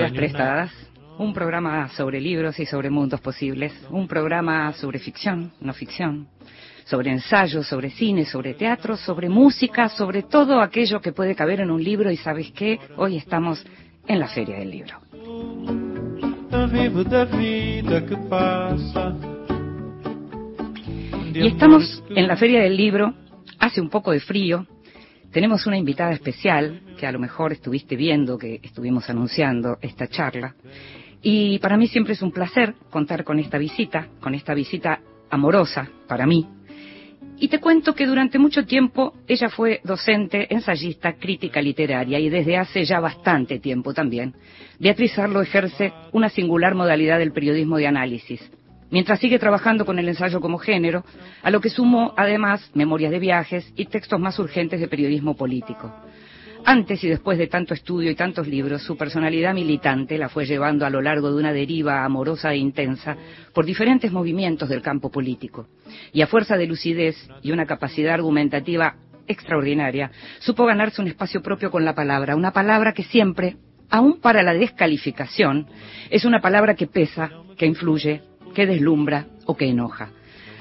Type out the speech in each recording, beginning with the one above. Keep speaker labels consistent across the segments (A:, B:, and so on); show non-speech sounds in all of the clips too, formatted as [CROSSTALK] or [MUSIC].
A: Vidas Prestadas, un programa sobre libros y sobre mundos posibles, un programa sobre ficción, no ficción, sobre ensayo, sobre cine, sobre teatro, sobre música, sobre todo aquello que puede caber en un libro y sabes qué, hoy estamos en la Feria del Libro. Y estamos en la Feria del Libro, hace un poco de frío, tenemos una invitada especial, que a lo mejor estuviste viendo que estuvimos anunciando esta charla, y para mí siempre es un placer contar con esta visita, con esta visita amorosa para mí. Y te cuento que durante mucho tiempo ella fue docente, ensayista, crítica literaria y desde hace ya bastante tiempo también, Beatriz Arlo ejerce una singular modalidad del periodismo de análisis, mientras sigue trabajando con el ensayo como género, a lo que sumo además memorias de viajes y textos más urgentes de periodismo político. Antes y después de tanto estudio y tantos libros, su personalidad militante la fue llevando a lo largo de una deriva amorosa e intensa por diferentes movimientos del campo político. Y a fuerza de lucidez y una capacidad argumentativa extraordinaria, supo ganarse un espacio propio con la palabra, una palabra que siempre, aun para la descalificación, es una palabra que pesa, que influye, que deslumbra o que enoja.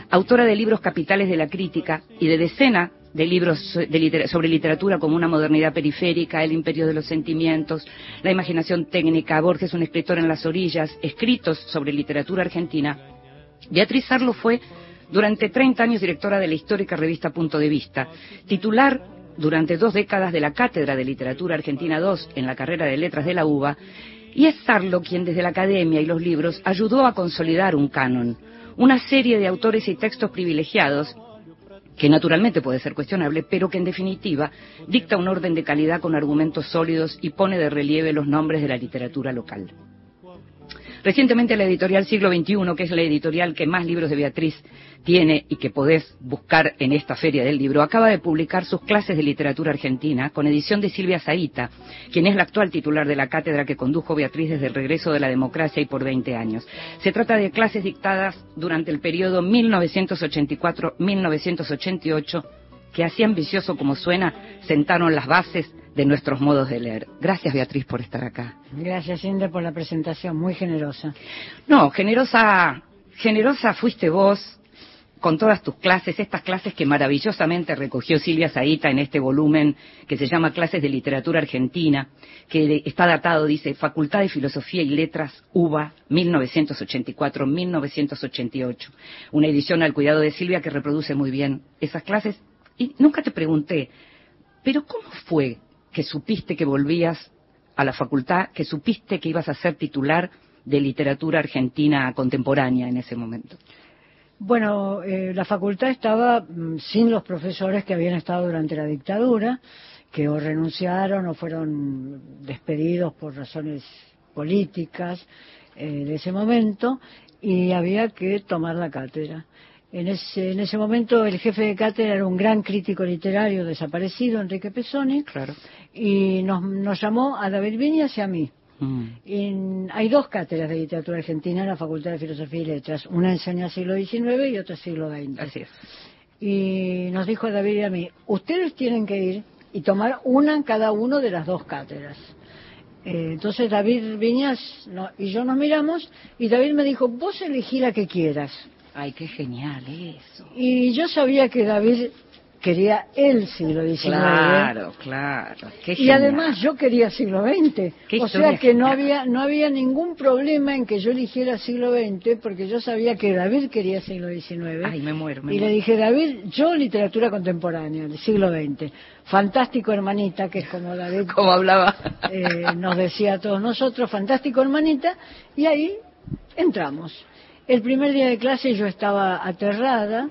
A: Autora de libros capitales de la crítica y de decenas de libros sobre literatura como una modernidad periférica, El imperio de los sentimientos, La imaginación técnica, Borges un escritor en las orillas, escritos sobre literatura argentina, Beatriz Arlo fue durante 30 años directora de la histórica revista Punto de Vista, titular durante dos décadas de la Cátedra de Literatura Argentina II en la carrera de Letras de la UBA, y es Sarlo quien desde la academia y los libros ayudó a consolidar un canon, una serie de autores y textos privilegiados que naturalmente puede ser cuestionable, pero que en definitiva dicta un orden de calidad con argumentos sólidos y pone de relieve los nombres de la literatura local. Recientemente la editorial Siglo XXI, que es la editorial que más libros de Beatriz tiene y que podés buscar en esta feria del libro, acaba de publicar sus clases de literatura argentina con edición de Silvia Zaita, quien es la actual titular de la cátedra que condujo Beatriz desde el regreso de la democracia y por 20 años. Se trata de clases dictadas durante el periodo 1984-1988 que así ambicioso como suena, sentaron las bases de nuestros modos de leer. Gracias, Beatriz, por estar acá.
B: Gracias, Indra, por la presentación, muy generosa.
A: No, generosa, generosa fuiste vos con todas tus clases, estas clases que maravillosamente recogió Silvia Zaita en este volumen que se llama Clases de Literatura Argentina, que está datado, dice, Facultad de Filosofía y Letras, UBA, 1984-1988. Una edición al cuidado de Silvia que reproduce muy bien esas clases. Y nunca te pregunté, pero ¿cómo fue que supiste que volvías a la facultad, que supiste que ibas a ser titular de literatura argentina contemporánea en ese momento?
B: Bueno, eh, la facultad estaba mm, sin los profesores que habían estado durante la dictadura, que o renunciaron o fueron despedidos por razones políticas eh, de ese momento, y había que tomar la cátedra. En ese, en ese momento el jefe de cátedra era un gran crítico literario desaparecido, Enrique Pesoni,
A: claro.
B: y nos, nos llamó a David Viñas y a mí. Mm. hay dos cátedras de literatura argentina en la Facultad de Filosofía y Letras. Una enseña siglo XIX y otra siglo XX.
A: Así es.
B: Y nos dijo David y a mí, ustedes tienen que ir y tomar una en cada uno de las dos cátedras. Eh, entonces David Viñas y yo nos miramos y David me dijo, vos elegí la que quieras.
A: Ay, qué genial eso.
B: Y yo sabía que David quería el siglo XIX.
A: Claro, claro.
B: y además yo quería siglo XX. o sea que no había, no había ningún problema en que yo eligiera siglo XX porque yo sabía que David quería siglo XIX.
A: Ay, me muero.
B: y le dije, David, yo literatura contemporánea del siglo XX. Fantástico hermanita, que es como David. [LAUGHS]
A: como hablaba.
B: Eh, nos decía a todos nosotros, fantástico hermanita. Y ahí entramos. El primer día de clase yo estaba aterrada,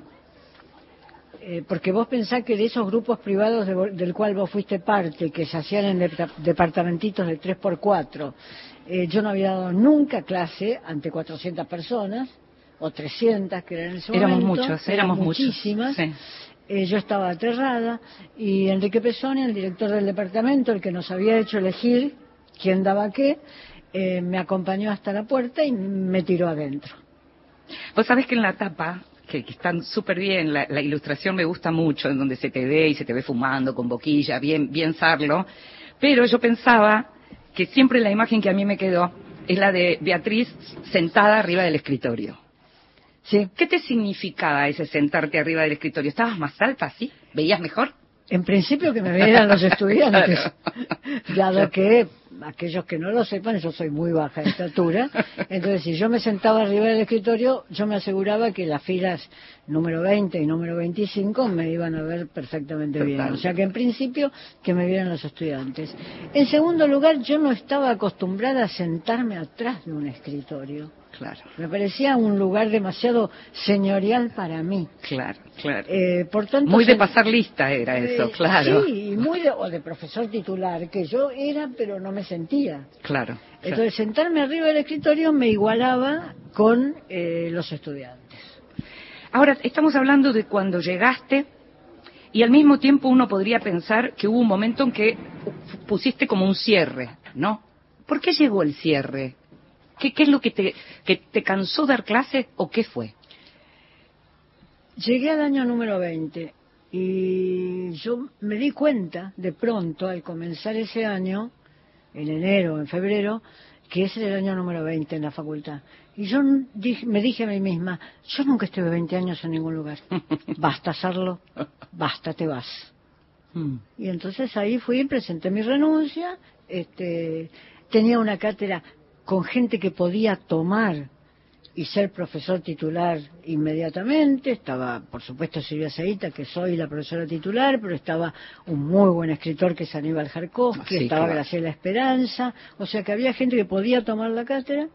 B: eh, porque vos pensás que de esos grupos privados del cual vos fuiste parte, que se hacían en departamentitos de 3x4, eh, yo no había dado nunca clase ante 400 personas, o 300 que eran en ese
A: éramos
B: momento.
A: Muchos, éramos
B: muchísimas. Eh, yo estaba aterrada y Enrique Pesoni, el director del departamento, el que nos había hecho elegir quién daba qué, me acompañó hasta la puerta y me tiró adentro.
A: Vos sabés que en la tapa, que, están súper bien, la, ilustración me gusta mucho, en donde se te ve y se te ve fumando con boquilla, bien, bien sarlo, pero yo pensaba que siempre la imagen que a mí me quedó es la de Beatriz sentada arriba del escritorio.
B: Sí.
A: ¿Qué te significaba ese sentarte arriba del escritorio? ¿Estabas más alta, sí? ¿Veías mejor?
B: En principio que me vieran los estudiantes, [LAUGHS] dado que aquellos que no lo sepan, yo soy muy baja de estatura, [LAUGHS] entonces si yo me sentaba arriba del escritorio, yo me aseguraba que las filas número 20 y número 25 me iban a ver perfectamente bien. O sea que en principio que me vieran los estudiantes. En segundo lugar, yo no estaba acostumbrada a sentarme atrás de un escritorio.
A: Claro.
B: Me parecía un lugar demasiado señorial para mí.
A: Claro, claro.
B: Eh, por tanto,
A: muy de pasar lista era eso,
B: eh,
A: claro.
B: Sí, y muy de, o de profesor titular, que yo era, pero no me sentía.
A: Claro. claro.
B: Entonces, sentarme arriba del escritorio me igualaba con eh, los estudiantes.
A: Ahora, estamos hablando de cuando llegaste y al mismo tiempo uno podría pensar que hubo un momento en que pusiste como un cierre, ¿no? ¿Por qué llegó el cierre? ¿Qué, qué es lo que te, que te cansó dar clases o qué fue?
B: Llegué al año número 20 y yo me di cuenta de pronto al comenzar ese año, en enero, en febrero, que ese era el año número 20 en la facultad. Y yo dije- me dije a mí misma, yo nunca estuve 20 años en ningún lugar. [LAUGHS] Basta hacerlo, basta, te vas.
A: Mm.
B: Y entonces ahí fui, presenté mi renuncia, este, tenía una cátedra con gente que podía tomar y ser profesor titular inmediatamente. Estaba, por supuesto, Silvia Seita, que soy la profesora titular, pero estaba un muy buen escritor que es Aníbal Jarkovsky,
A: Sí,
B: estaba
A: claro.
B: Graciela Esperanza, o sea que había gente que podía tomar la cátedra.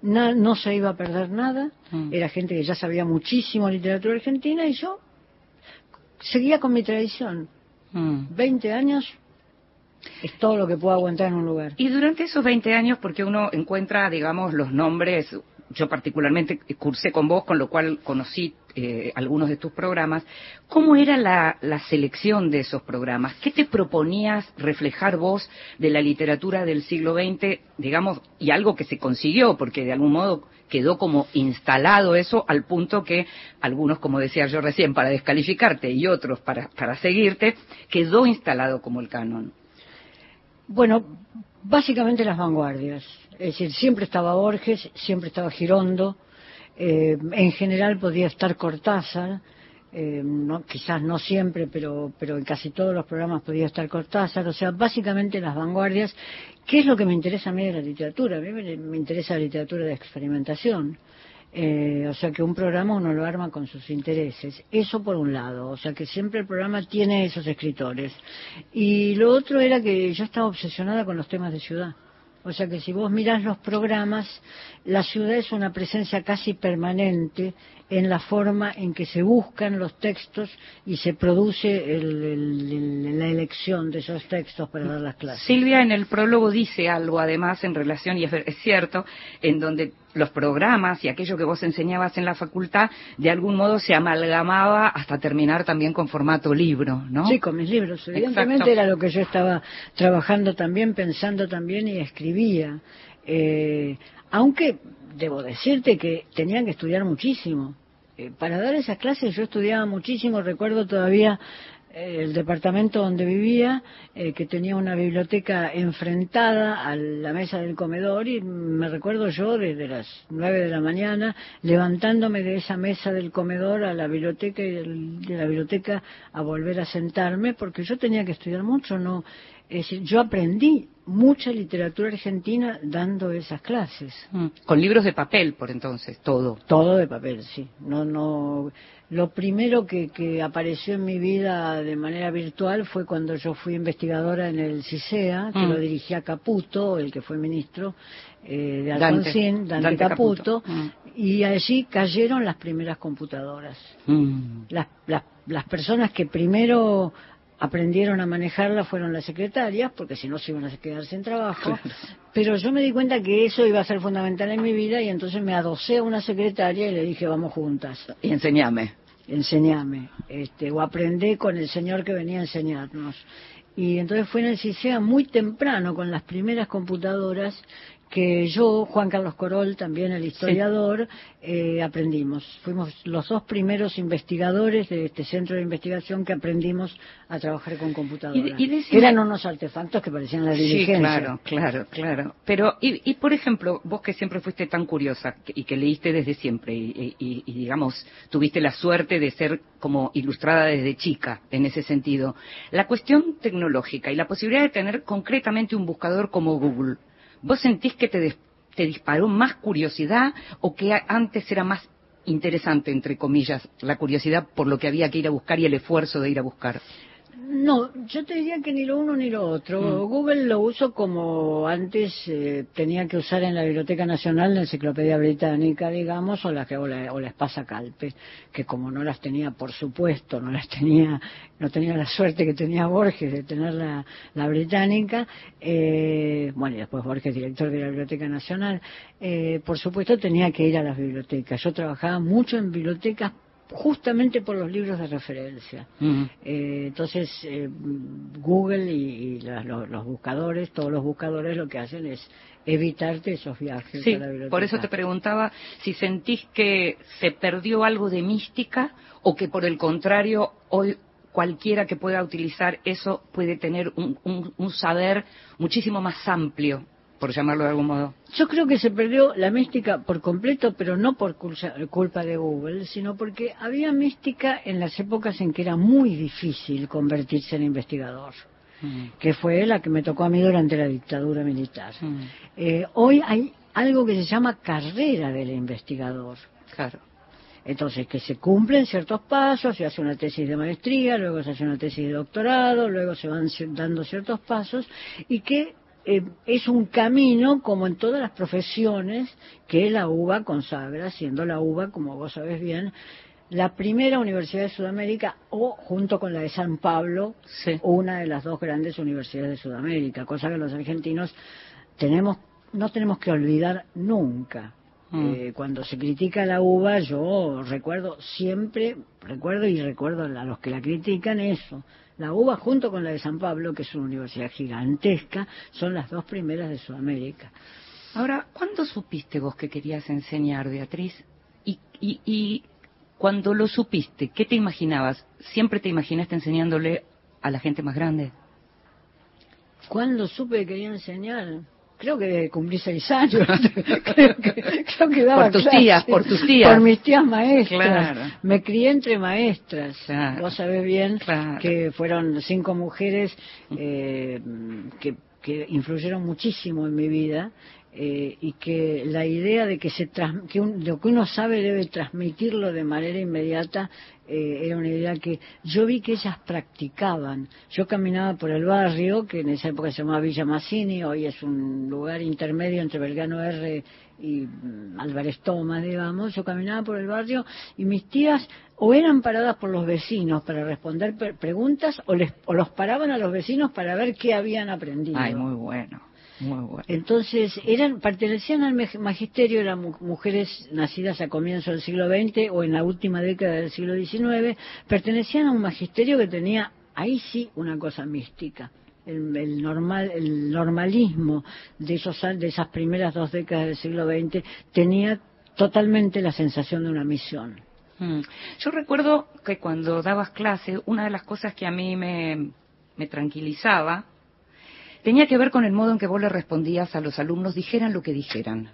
B: Na- no se iba a perder nada,
A: Mm.
B: era gente que ya sabía muchísimo literatura argentina y yo seguía con mi tradición.
A: Mm.
B: 20 años es todo lo que puedo aguantar en un lugar.
A: Y durante esos 20 años, porque uno encuentra, digamos, los nombres, yo particularmente cursé con vos, con lo cual conocí eh, algunos de tus programas, ¿cómo era la, la selección de esos programas? ¿Qué te proponías reflejar vos de la literatura del siglo XX, digamos, y algo que se consiguió, porque de algún modo quedó como instalado eso al punto que algunos, como decía yo recién, para descalificarte y otros para, para seguirte, quedó instalado como el canon?
B: Bueno, básicamente las vanguardias. Es decir, siempre estaba Borges, siempre estaba Girondo, eh, en general podía estar Cortázar, eh, no, quizás no siempre, pero, pero en casi todos los programas podía estar Cortázar, o sea, básicamente las vanguardias. ¿Qué es lo que me interesa a mí de la literatura? A mí me, interesa la literatura de experimentación. Eh, o sea que un programa uno lo arma con sus intereses. Eso por un lado, o sea que siempre el programa tiene esos escritores. Y lo otro era que yo estaba obsesionada con los temas de ciudad. O sea que si vos mirás los programas, la ciudad es una presencia casi permanente en la forma en que se buscan los textos y se produce el- la elección de esos textos para dar las clases.
A: Silvia en el prólogo dice algo además en relación, y es, es cierto, en donde los programas y aquello que vos enseñabas en la facultad de algún modo se amalgamaba hasta terminar también con formato libro, ¿no?
B: Sí, con mis libros. Evidentemente
A: Exacto.
B: era lo que yo estaba trabajando también, pensando también y escribía. Eh, aunque debo decirte que tenían que estudiar muchísimo. Eh, para dar esas clases yo estudiaba muchísimo. Recuerdo todavía el departamento donde vivía, eh, que tenía una biblioteca enfrentada a la mesa del comedor y me recuerdo yo desde las nueve de la mañana levantándome de esa mesa del comedor a la biblioteca y de la biblioteca a volver a sentarme porque yo tenía que estudiar mucho, no, es decir, yo aprendí mucha literatura argentina dando esas clases.
A: Mm, Con libros de papel, por entonces, todo.
B: Todo de papel, sí. No, no. Lo primero que, que apareció en mi vida de manera virtual fue cuando yo fui investigadora en el CISEA, que
A: Mm.
B: lo dirigía Caputo, el que fue ministro eh, de
A: Dante.
B: Alfonsín, Dante,
A: Dante
B: Caputo,
A: Caputo. Mm.
B: y allí cayeron las primeras computadoras. Las, las, las personas que primero aprendieron a manejarla fueron las secretarias, porque si no se iban a quedar sin trabajo. Pero yo me di cuenta que eso iba a ser fundamental en mi vida y entonces me adosé a una secretaria y le dije, vamos juntas,
A: Y enseñame.
B: enseñame, este, o aprendé con el señor que venía a enseñarnos. Y entonces fue en el CISEA muy temprano, con las primeras computadoras, que yo, Juan Carlos Corol, también el historiador, eh, aprendimos. Fuimos los dos primeros investigadores de este centro de investigación que aprendimos a trabajar con computadoras. Y, Eran unos artefactos que parecían la diligencia.
A: Sí, claro, claro, claro. Pero, y, por ejemplo, vos que siempre fuiste tan curiosa y que leíste desde siempre y, y digamos, tuviste la suerte de ser como ilustrada desde chica en ese sentido, la cuestión tecnológica y la posibilidad de tener concretamente un buscador como Google, ¿Vos sentís que te, te disparó más curiosidad o que antes era más interesante, entre comillas, la curiosidad por lo que había que ir a buscar y el esfuerzo de ir a buscar?
B: No, yo te diría que ni lo uno ni lo otro. Mm. Google lo uso como antes eh, tenía que usar en la Biblioteca Nacional la Enciclopedia Británica, digamos, o la, o la, o la Espasa Calpe, que como no las tenía, por supuesto, no las tenía, no tenía la suerte que tenía Borges de tener la, la británica, eh, bueno, y después Borges, director de la Biblioteca Nacional, eh, por supuesto tenía que ir a las bibliotecas. Yo trabajaba mucho en bibliotecas justamente por los libros de referencia. Eh, entonces, eh, Google y, los, buscadores, todos los buscadores lo que hacen es evitarte esos viajes.
A: Sí, por eso te preguntaba si sentís que se perdió algo de mística o que por el contrario hoy cualquiera que pueda utilizar eso puede tener un saber muchísimo más amplio por llamarlo de algún modo.
B: Yo creo que se perdió la mística por completo, pero no por culpa de Google, sino porque había mística en las épocas en que era muy difícil convertirse en investigador. Mm. que fue la que me tocó a mí durante la dictadura militar. Mm. Eh, hoy hay algo que se llama carrera del investigador.
A: Claro.
B: Entonces, que se cumplen ciertos pasos, se hace una tesis de maestría, luego se hace una tesis de doctorado, luego se van dando ciertos pasos, y que eh, es un camino, como en todas las profesiones, que la UBA consagra, siendo la UBA, como vos sabés bien, la primera universidad de Sudamérica o junto con la de San Pablo, una de las dos grandes universidades de Sudamérica, cosa que los argentinos tenemos, no tenemos que olvidar nunca. Mm. Eh, cuando se critica la UBA, yo recuerdo siempre, recuerdo y recuerdo a los que la critican eso, la UBA junto con la de San Pablo, que es una universidad gigantesca, son las dos primeras de Sudamérica.
A: Ahora, ¿cuándo supiste vos que querías enseñar, Beatriz? Y, y, y cuando lo supiste, ¿qué te imaginabas? ¿Siempre te imaginaste enseñándole a la gente más grande?
B: ¿Cuándo supe que quería enseñar? Creo que cumplí seis años, [LAUGHS] creo, que, creo que daba
A: Por tus tías, por tus tías.
B: Por mis tías maestras. Me crié entre maestras. Vos sabés bien que fueron cinco mujeres eh, que, que influyeron muchísimo en mi vida eh, y que la idea de que, se que lo que uno sabe debe transmitirlo de manera inmediata eh, era una idea que yo vi que ellas practicaban. Yo caminaba por el barrio, que en esa época se llamaba Villa Massini, hoy es un lugar intermedio entre Belgrano R y mm, Álvarez Tomás, digamos. Yo caminaba por el barrio y mis tías o eran paradas por los vecinos para responder preguntas o, les, o los paraban a los vecinos para ver qué habían aprendido.
A: Ay, muy bueno.
B: Entonces, eran, pertenecían al magisterio, eran mujeres nacidas a comienzos del siglo XX o en la última década del siglo XIX, pertenecían a un magisterio que tenía, ahí sí, una cosa mística. El, normal, el normalismo de, esos, de esas primeras dos décadas del siglo XX tenía totalmente la sensación de una misión.
A: Mm. Yo recuerdo que cuando dabas clase, una de las cosas que a mí me, me tranquilizaba tenía que ver con el modo en que vos le respondías a los alumnos, dijeran lo que dijeran.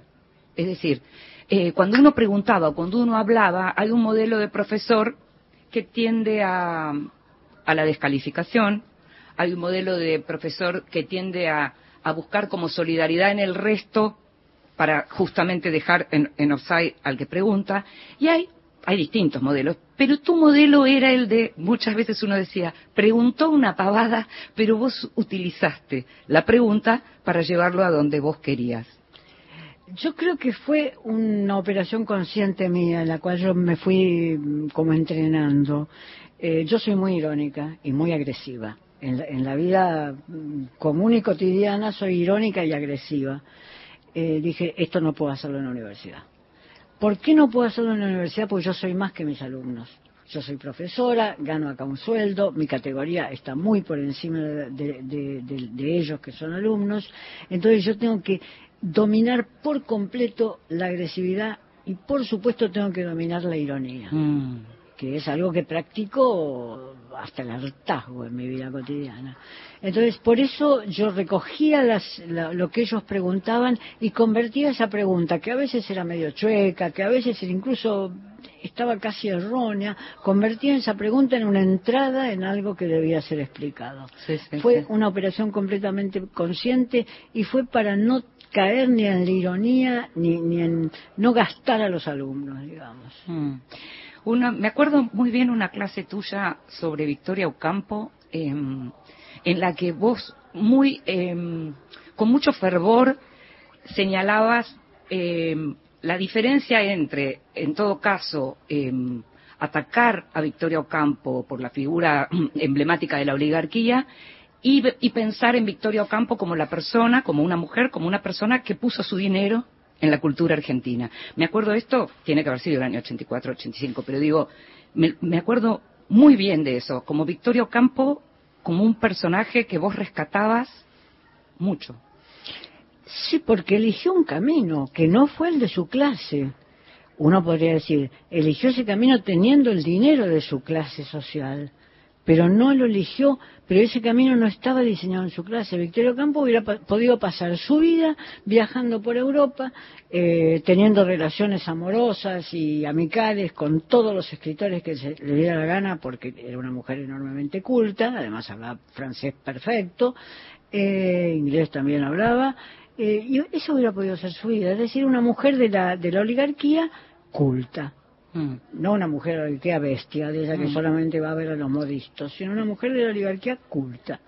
A: Es decir, eh, cuando uno preguntaba o cuando uno hablaba, hay un modelo de profesor que tiende a, a la descalificación, hay un modelo de profesor que tiende a, a buscar como solidaridad en el resto para justamente dejar en, en offside al que pregunta, y hay hay distintos modelos, pero tu modelo era el de, muchas veces uno decía, preguntó una pavada, pero vos utilizaste la pregunta para llevarlo a donde vos querías.
B: Yo creo que fue una operación consciente mía, en la cual yo me fui mm, como entrenando. Eh, yo soy muy irónica y muy agresiva. En la, vida mm, común y cotidiana soy irónica y agresiva. Eh, dije, esto no puedo hacerlo en la universidad ¿Por qué no puedo hacerlo en la universidad? Porque yo soy más que mis alumnos. Yo soy profesora, gano acá un sueldo, mi categoría está muy por encima de, ellos que son alumnos, entonces yo tengo que dominar por completo la agresividad y por supuesto tengo que dominar la ironía. Mm que es algo que practico hasta el hartazgo en mi vida cotidiana. Entonces, por eso yo recogía lo que ellos preguntaban y convertía esa pregunta, que a veces era medio chueca, que a veces incluso estaba casi errónea, convertía esa pregunta en una entrada en algo que debía ser explicado. fue una operación completamente consciente y fue para no caer ni en la ironía ni, ni en no gastar a los alumnos, digamos. Mm
A: me acuerdo muy bien una clase tuya sobre Victoria Ocampo, em, en la que vos muy, em, con mucho fervor señalabas em, la diferencia entre, en todo caso, atacar a Victoria Ocampo por la figura emblemática de la oligarquía y, pensar en Victoria Ocampo como la persona, como una mujer, como una persona que puso su dinero en la cultura argentina. Me acuerdo esto, tiene que haber sido el año 84, 85, pero digo, me, acuerdo muy bien de eso, como Victorio Campo, como un personaje que vos rescatabas mucho.
B: Sí, porque eligió un camino que no fue el de su clase. Uno podría decir, eligió ese camino teniendo el dinero de su clase social pero no lo eligió, pero ese camino no estaba diseñado en su clase. Victorio Campo hubiera podido pasar su vida viajando por Europa, eh, teniendo relaciones amorosas y amicales con todos los escritores que le diera la gana, porque era una mujer enormemente culta, además hablaba francés perfecto, eh, inglés también hablaba, eh, y eso hubiera podido ser su vida, es decir, una mujer de la, de la oligarquía culta Mm. No una mujer de la oligarquía bestia, de esa que mm. solamente va a ver a los modistos, sino una mujer de la oligarquía culta.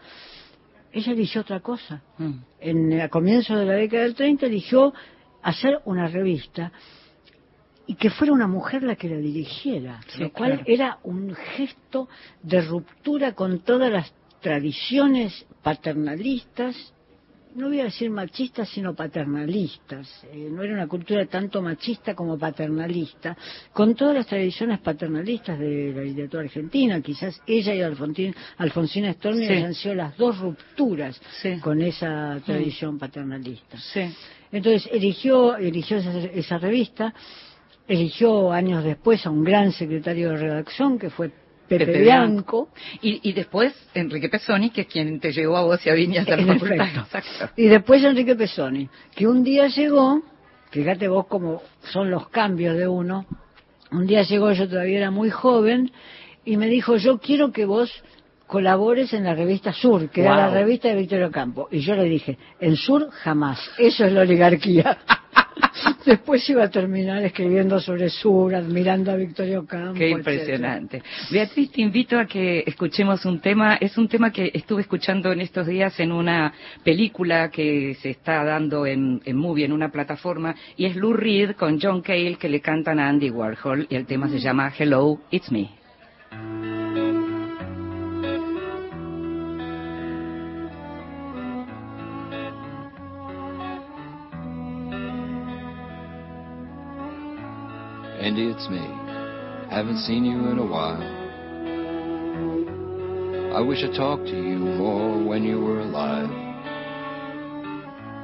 B: Ella eligió otra cosa. Mm. En, a comienzos de la década del 30 eligió hacer una revista y que fuera una mujer la que la dirigiera, lo cual era un gesto de ruptura con todas las tradiciones paternalistas no voy a decir machistas, sino paternalistas. Eh, no era una cultura tanto machista como paternalista, con todas las tradiciones paternalistas de la literatura argentina. Quizás ella y Alfonsina Storni han sido las dos rupturas con esa tradición paternalista. Entonces eligió, eligió esa revista, eligió años después a un gran secretario de redacción que fue Pepe, Bianco.
A: Y, después Enrique Pesoni, que es quien te llevó a vos y a Viñas a la
B: facultad. Y después Enrique Pesoni, que un día llegó, fíjate vos cómo son los cambios de uno, un día llegó, yo todavía era muy joven, y me dijo, yo quiero que vos colabores en la revista Sur, que era la revista de Victorio Campo. Y yo le dije, en Sur jamás, eso es la oligarquía. [LAUGHS] [LAUGHS] Después iba a terminar escribiendo sobre Sur, admirando a Victorio Campo.
A: Qué impresionante. Beatriz, te invito a que escuchemos un tema. Es un tema que estuve escuchando en estos días en una película que se está dando en, en Movie, en una plataforma, y es Lou Reed con John Cale que le cantan a Andy Warhol, y el tema se llama Hello, It's Me. Andy, it's me. Haven't seen you in a while. I wish I talked to you more when you were alive.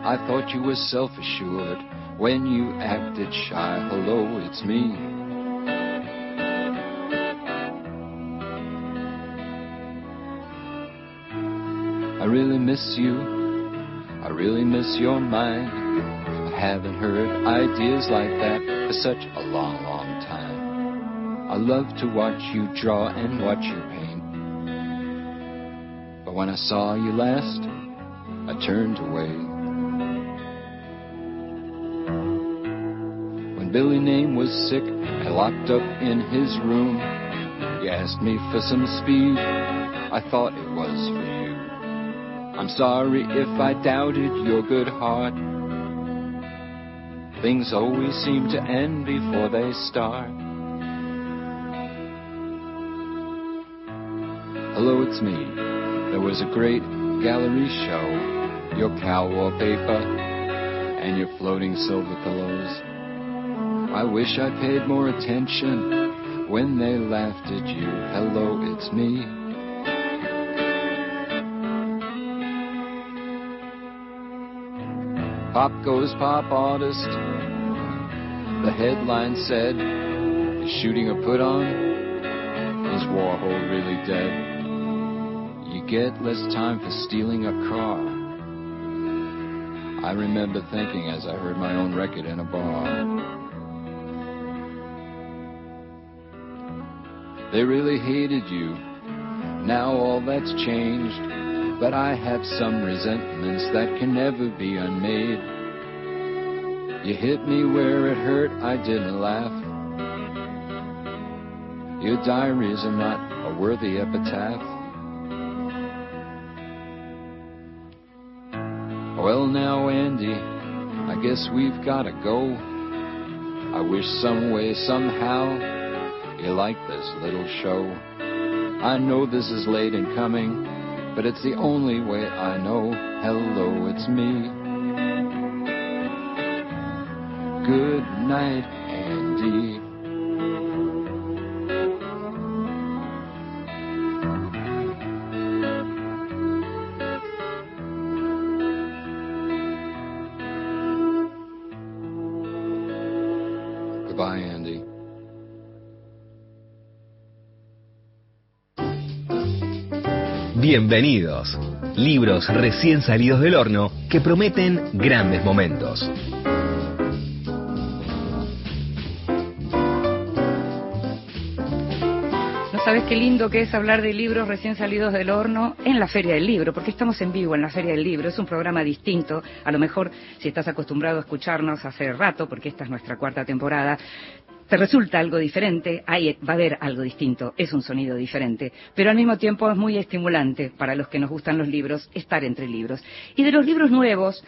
A: I thought you were self assured when you acted shy. Hello, it's me. I really miss you. I really miss your mind. Haven't heard ideas like that for such a long, long time. I love to watch you draw and watch you paint. But when I saw you last, I turned away. When Billy Name was sick and locked up in his room, you asked me for some speed. I thought it was for you. I'm sorry if I doubted your good heart. Things always seem to end before they start. Hello, it's me. There was a great gallery show. Your cow wallpaper and your floating silver pillows. I wish I paid more attention when they laughed at you. Hello, it's me.
C: Pop goes pop artist. The headline said, Is shooting a put on? Is Warhol really dead? You get less time for stealing a car. I remember thinking as I heard my own record in a bar. They really hated you. Now all that's changed, but I have some resentments that can never be unmade. You hit me where it hurt, I didn't laugh. Your diaries are not a worthy epitaph. Well, now, Andy, I guess we've gotta go. I wish some way, somehow, you like this little show. I know this is late in coming, but it's the only way I know. Hello, it's me. Good night, Andy.
D: Bienvenidos. Libros recién salidos del horno que prometen grandes momentos.
A: No sabes qué lindo que es hablar de libros recién salidos del horno en la Feria del Libro, porque estamos en vivo en la Feria del Libro. Es un programa distinto. A lo mejor si estás acostumbrado a escucharnos hace rato, porque esta es nuestra cuarta temporada, te resulta algo diferente, ahí va a haber algo distinto, es un sonido diferente, pero al mismo tiempo es muy estimulante para los que nos gustan los libros estar entre libros. Y de los libros nuevos,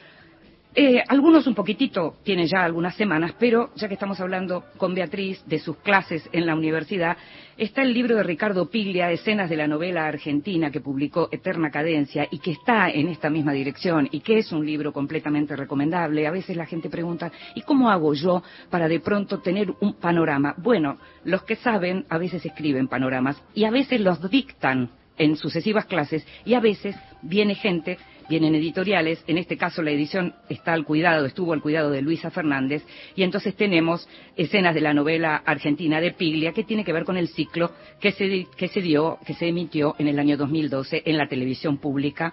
A: eh, algunos un poquitito tienen ya algunas semanas, pero ya que estamos hablando con Beatriz de sus clases en la universidad, está el libro de Ricardo Piglia, Escenas de la novela argentina, que publicó Eterna Cadencia y que está en esta misma dirección y que es un libro completamente recomendable. A veces la gente pregunta, ¿y cómo hago yo para de pronto tener un panorama? Bueno, los que saben a veces escriben panoramas y a veces los dictan en sucesivas clases y a veces viene gente vienen editoriales, en este caso la edición está al cuidado, estuvo al cuidado de Luisa Fernández, y entonces tenemos escenas de la novela argentina de Piglia que tiene que ver con el ciclo que se, que se dio, que se emitió en el año 2012 en la televisión pública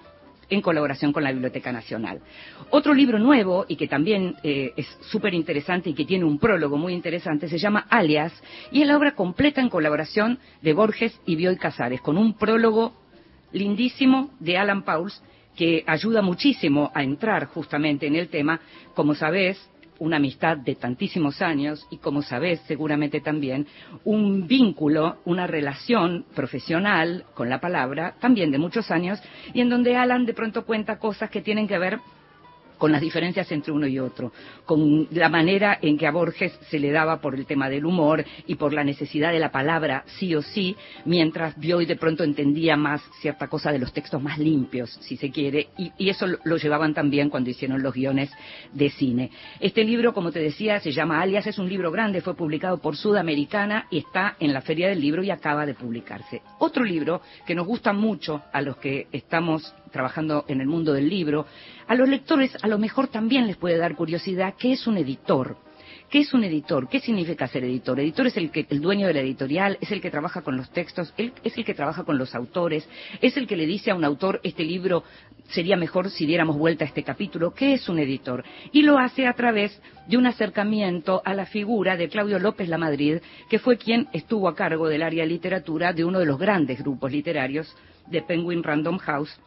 A: en colaboración con la Biblioteca Nacional. Otro libro nuevo y que también eh, es súper interesante y que tiene un prólogo muy interesante se llama Alias y es la obra completa en colaboración de Borges y Bioy Casares con un prólogo lindísimo de Alan Pauls que ayuda muchísimo a entrar justamente en el tema. Como sabés, una amistad de tantísimos años y como sabés seguramente también un vínculo, una relación profesional con la palabra también de muchos años y en donde Alan de pronto cuenta cosas que tienen que ver con las diferencias entre uno y otro, con la manera en que a Borges se le daba por el tema del humor y por la necesidad de la palabra sí o sí, mientras Bioy de pronto entendía más cierta cosa de los textos más limpios, si se quiere, y, y eso lo, lo, llevaban también cuando hicieron los guiones de cine. Este libro, como te decía, se llama Alias, es un libro grande, fue publicado por Sudamericana y está en la Feria del Libro y acaba de publicarse. Otro libro que nos gusta mucho a los que estamos trabajando en el mundo del libro, a los lectores a lo mejor también les puede dar curiosidad qué es un editor. ¿Qué es un editor? ¿Qué significa ser editor? Editor es el, que, el dueño de la editorial, es el que trabaja con los textos, es el que trabaja con los autores, es el que le dice a un autor, este libro sería mejor si diéramos vuelta a este capítulo. ¿Qué es un editor? Y lo hace a través de un acercamiento a la figura de Claudio López Lamadrid, que fue quien estuvo a cargo del área de literatura de uno de los grandes grupos literarios de Penguin Random House,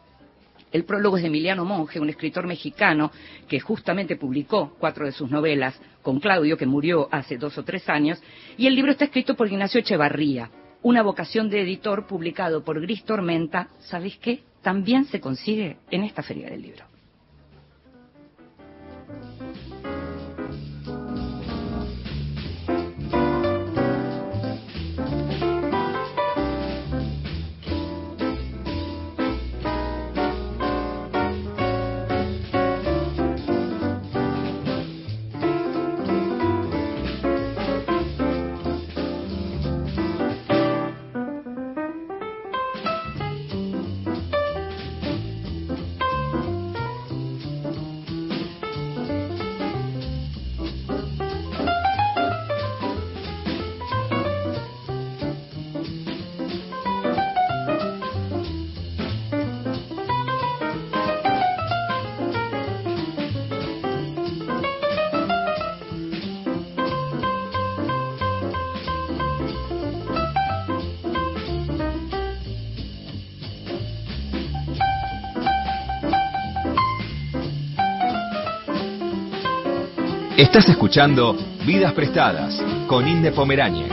A: el prólogo es de Emiliano Monge, un escritor mexicano que justamente publicó cuatro de sus novelas con Claudio, que murió hace dos o tres años, y el libro está escrito por Ignacio Echevarría, una vocación de editor publicado por Gris Tormenta, ¿sabéis qué? También se consigue en esta feria del libro.
D: Estás escuchando Vidas Prestadas con Inde Pomeráñez.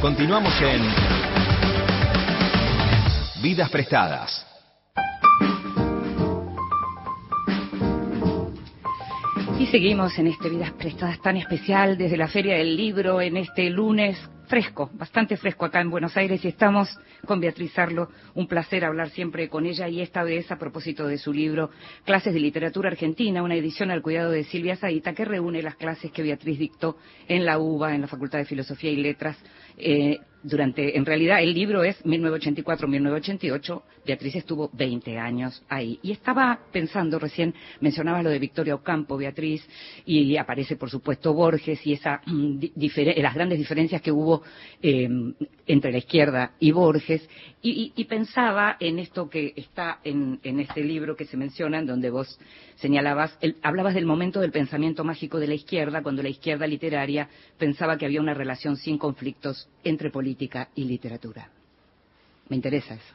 D: Continuamos en Vidas Prestadas.
A: Y seguimos en este Vidas Prestadas tan especial desde la Feria del Libro en este lunes fresco, bastante fresco acá en Buenos Aires y estamos con Beatriz Arlo. Un placer hablar siempre con ella y esta vez a propósito de su libro Clases de Literatura Argentina, una edición al cuidado de Silvia Zaita que reúne las clases que Beatriz dictó en la UBA, en la Facultad de Filosofía y Letras, eh, durante, en realidad el libro es 1984-1988, Beatriz estuvo 20 años ahí. Y estaba pensando, recién mencionabas lo de Victoria Ocampo, Beatriz, y aparece por supuesto Borges y esa, mm, las grandes diferencias que hubo eh, entre la izquierda y Borges, y, pensaba en esto que está en, este libro que se menciona, en donde vos señalabas, hablabas del momento del pensamiento mágico de la izquierda, cuando la izquierda literaria pensaba que había una relación sin conflictos entre política y literatura. Me interesa eso.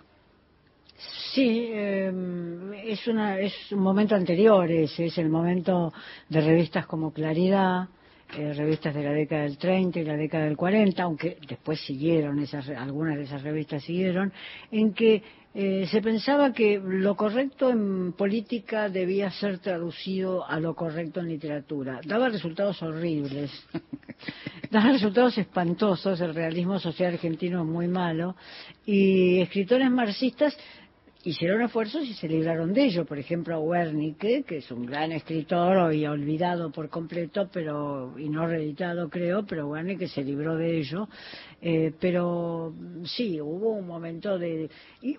B: Sí, em, es, una, es un momento anterior, ese es el momento de revistas como Claridad, eh, revistas de la década del 30 y la década del 40, aunque después siguieron, esas, algunas de esas revistas siguieron, en que eh, se pensaba que lo correcto en política debía ser traducido a lo correcto en literatura. Daba resultados horribles, [LAUGHS] daba resultados espantosos, el realismo social argentino es muy malo, y escritores marxistas hicieron esfuerzos y se libraron de ello. Por ejemplo, Wernicke, que es un gran escritor hoy olvidado por completo, pero y no reeditado creo, pero Wernicke se libró de ello. Eh, pero sí, hubo un momento de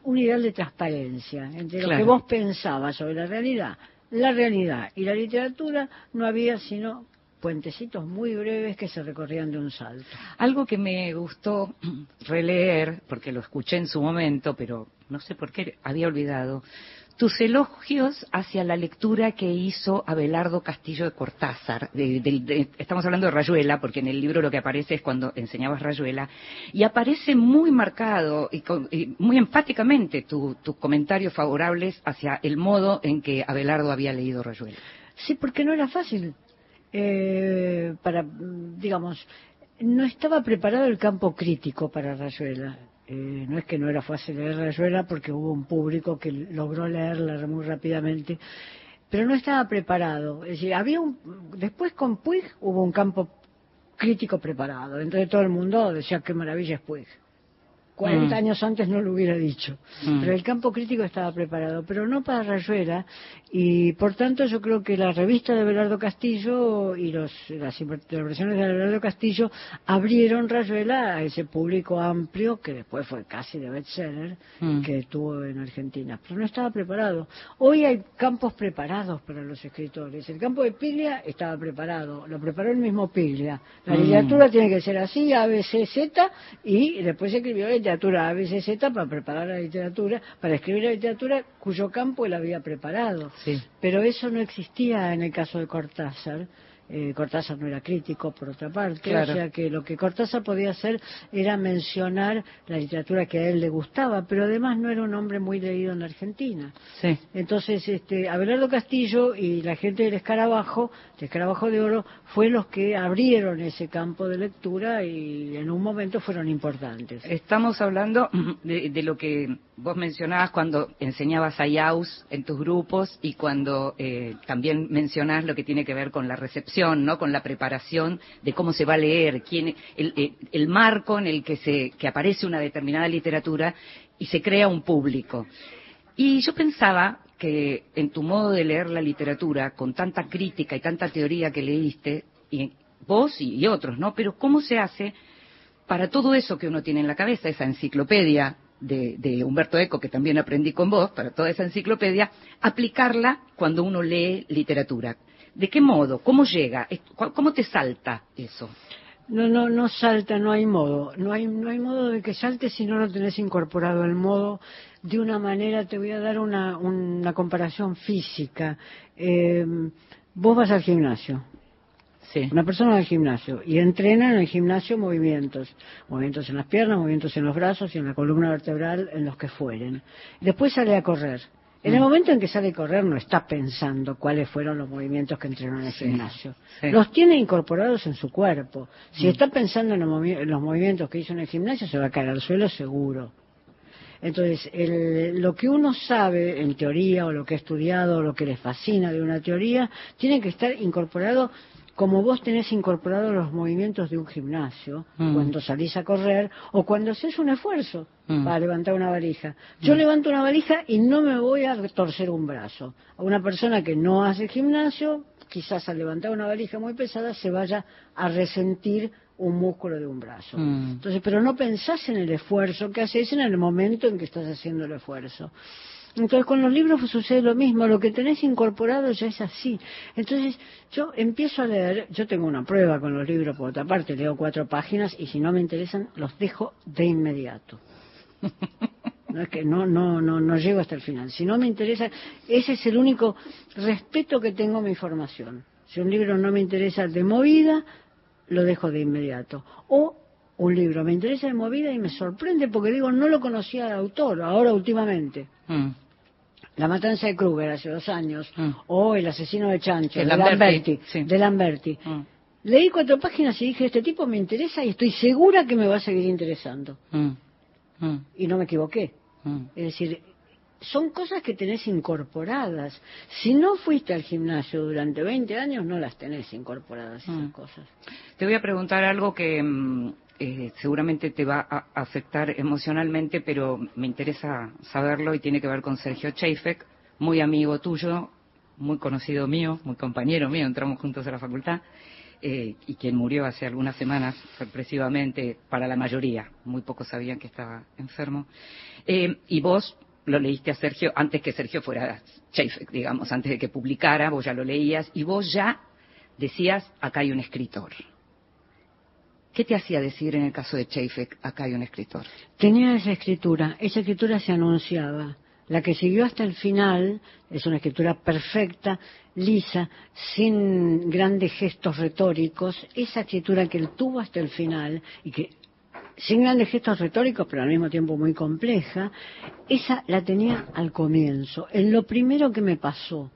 B: un ideal de transparencia entre lo que vos pensabas sobre la realidad, la realidad y la literatura no había sino puentecitos muy breves que se recorrían de un salto.
A: Algo que me gustó [CLEARS THROAT] releer, porque lo escuché en su momento, pero no sé por qué había olvidado, tus elogios hacia la lectura que hizo Abelardo Castillo de Cortázar. estamos hablando de Rayuela, porque en el libro lo que aparece es cuando enseñabas Rayuela, y aparece muy marcado y, muy enfáticamente tus comentarios favorables hacia el modo en que Abelardo había leído Rayuela.
B: Sí, porque no era fácil. Eh, para, digamos, no estaba preparado el campo crítico para Rayuela. Eh, no es que no era fácil leer Rayuela porque hubo un público que logró leerla muy rápidamente, pero no estaba preparado. Es decir, había un, después con Puig hubo un campo crítico preparado. Dentro de todo el mundo decía qué maravilla es Puig. 40 mm. años antes no lo hubiera dicho. Mm. Pero el campo crítico estaba preparado, pero no para Rayuela. Y por tanto yo creo que la revista de Belardo Castillo y los, las interpretaciones de Belardo Castillo abrieron Rayuela a ese público amplio que después fue casi de bestseller mm. que tuvo en Argentina. Pero no estaba preparado. Hoy hay campos preparados para los escritores. El campo de Piglia estaba preparado. Lo preparó el mismo Piglia. La literatura tiene que ser así, A, B, C, Z, y después escribió literatura ABCZ para preparar la literatura, para escribir la literatura cuyo campo él había preparado. Pero eso no existía en el caso de Cortázar. Eh, Cortázar no era crítico, por otra parte, o sea que lo que Cortázar podía hacer era mencionar la literatura que a él le gustaba, pero además no era un hombre muy leído en Argentina. Entonces, este, Abelardo Castillo y la gente del Escarabajo, de Escarabajo de Oro, fue los que abrieron ese campo de lectura y en un momento fueron importantes.
A: Estamos hablando de, lo que vos mencionabas cuando enseñabas a IAUS en tus grupos y cuando eh, también mencionás lo que tiene que ver con la recepción ¿no? Con la preparación de cómo se va a leer, quién, el, marco en el que se, que aparece una determinada literatura y se crea un público. Y yo pensaba que en tu modo de leer la literatura, con tanta crítica y tanta teoría que leíste, y vos y, otros, ¿no? Pero ¿cómo se hace para todo eso que uno tiene en la cabeza, esa enciclopedia de, de, Humberto Eco, que también aprendí con vos, para toda esa enciclopedia, aplicarla cuando uno lee literatura. ¿De qué modo? ¿Cómo llega? ¿Cómo te salta eso?
B: No, no, no salta, no hay modo. No hay, no hay modo de que salte si no lo tenés incorporado el modo de una manera. Te voy a dar una, una comparación física. Eh, vos vas al gimnasio.
A: Sí.
B: Una persona va al gimnasio y entrena en el gimnasio movimientos, movimientos en las piernas, movimientos en los brazos y en la columna vertebral, en los que fueren. Después sale a correr. En el
A: Mm.
B: momento en que sale a correr no está pensando cuáles fueron los movimientos que entrenó en el
A: Sí,
B: gimnasio.
A: sí.
B: Los tiene incorporados en su cuerpo.
A: Mm.
B: Si está pensando en los, movi- en los movimientos que hizo en el gimnasio, se va a caer al suelo seguro. Entonces, el- lo que uno sabe en teoría o lo que ha estudiado o lo que le fascina de una teoría, tiene que estar incorporado como vos tenés incorporados los movimientos de un gimnasio,
A: Mm.
B: cuando salís a correr o cuando haces un esfuerzo
A: Mm.
B: para levantar una valija. Yo levanto una valija y no me voy a torcer un brazo. A una persona que no hace gimnasio, quizás al levantar una valija muy pesada se vaya a resentir un músculo de un brazo.
A: Mm.
B: Entonces, pero no pensás en el esfuerzo que haces en el momento en que estás haciendo el esfuerzo. Entonces, con los libros sucede lo mismo, lo que tenés incorporado ya es así. Entonces, yo empiezo a leer, yo tengo una prueba con los libros, por otra parte, leo cuatro páginas y si no me interesan, los dejo de inmediato. [LAUGHS] No es que no, no, no, no llego hasta el final. Si no me interesa, ese es el único respeto que tengo a mi formación. Si un libro no me interesa de movida, lo dejo de inmediato. O un libro me interesa de movida y me sorprende porque digo, no lo conocía al autor, ahora últimamente.
A: Mm.
B: La matanza de Kruger hace dos años,
A: Mm.
B: o El asesino de Chancho,
A: De Lamberti, sí.
B: de Lamberti.
A: Mm.
B: Leí cuatro páginas y dije, este tipo me interesa y estoy segura que me va a seguir interesando.
A: Mm.
B: Y no me equivoqué. Es decir, son cosas que tenés incorporadas. Si no fuiste al gimnasio durante 20 años, no las tenés incorporadas esas
A: Mm.
B: cosas.
A: Te voy a preguntar algo que eh, seguramente te va a afectar emocionalmente, pero me interesa saberlo y tiene que ver con Sergio Cheifek, muy amigo tuyo, muy conocido mío, muy compañero mío, entramos juntos a la facultad, eh, y quien murió hace algunas semanas sorpresivamente para la mayoría, muy pocos sabían que estaba enfermo. Eh, y vos lo leíste a Sergio antes que Sergio fuera Cheifek, digamos, antes de que publicara, vos ya lo leías, y vos ya decías, acá hay un escritor. ¿Qué te hacía decir en el caso de Cheifek, acá hay un escritor?
B: Tenía esa escritura, esa escritura se anunciaba. La que siguió hasta el final es una escritura perfecta, lisa, sin grandes gestos retóricos. Esa escritura que él tuvo hasta el final y que sin grandes gestos retóricos, pero al mismo tiempo muy compleja, esa la tenía al comienzo. En lo primero que me pasó,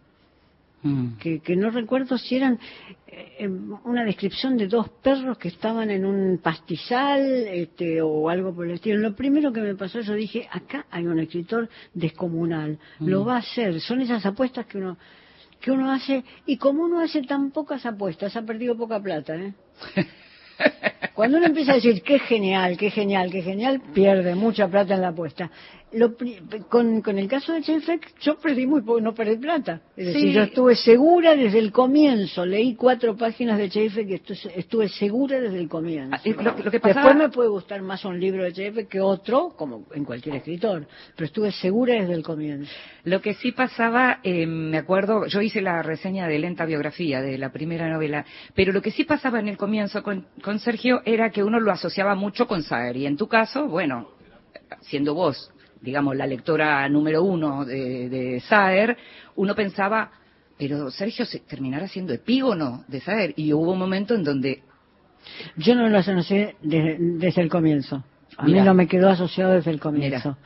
A: Mm.
B: que, que no recuerdo si eran eh, em, una descripción de dos perros que estaban en un pastizal este, o algo por el estilo. Lo primero que me pasó, yo dije, acá hay un escritor descomunal, lo va a hacer. Son esas apuestas que uno que uno hace y como uno hace tan pocas apuestas, ha perdido poca plata, ¿eh? [LAUGHS] Cuando uno empieza a decir qué genial, qué genial, qué genial, pierde mucha plata en la apuesta. Lo con, con el caso de Chefek, yo perdí muy poco, no perdí plata. Es decir, yo estuve segura desde el comienzo. Leí cuatro páginas de Chefek y estu- estuve segura desde el comienzo.
A: Ah, lo- lo que pasaba-
B: Después me puede gustar más un libro de Chefek que otro, como en cualquier escritor, pero estuve segura desde el comienzo.
A: Lo que sí pasaba, eh, me acuerdo, yo hice la reseña de lenta biografía de la primera novela, pero lo que sí pasaba en el comienzo con, con Sergio era que uno lo asociaba mucho con Saer. Y en tu caso, bueno, siendo vos, digamos, la lectora número uno de, de Saer, uno pensaba, pero Sergio se terminará siendo epígono de Saer. Y hubo un momento en donde
B: Yo no lo asocié desde, desde el comienzo. A mí no me quedó asociado desde el comienzo.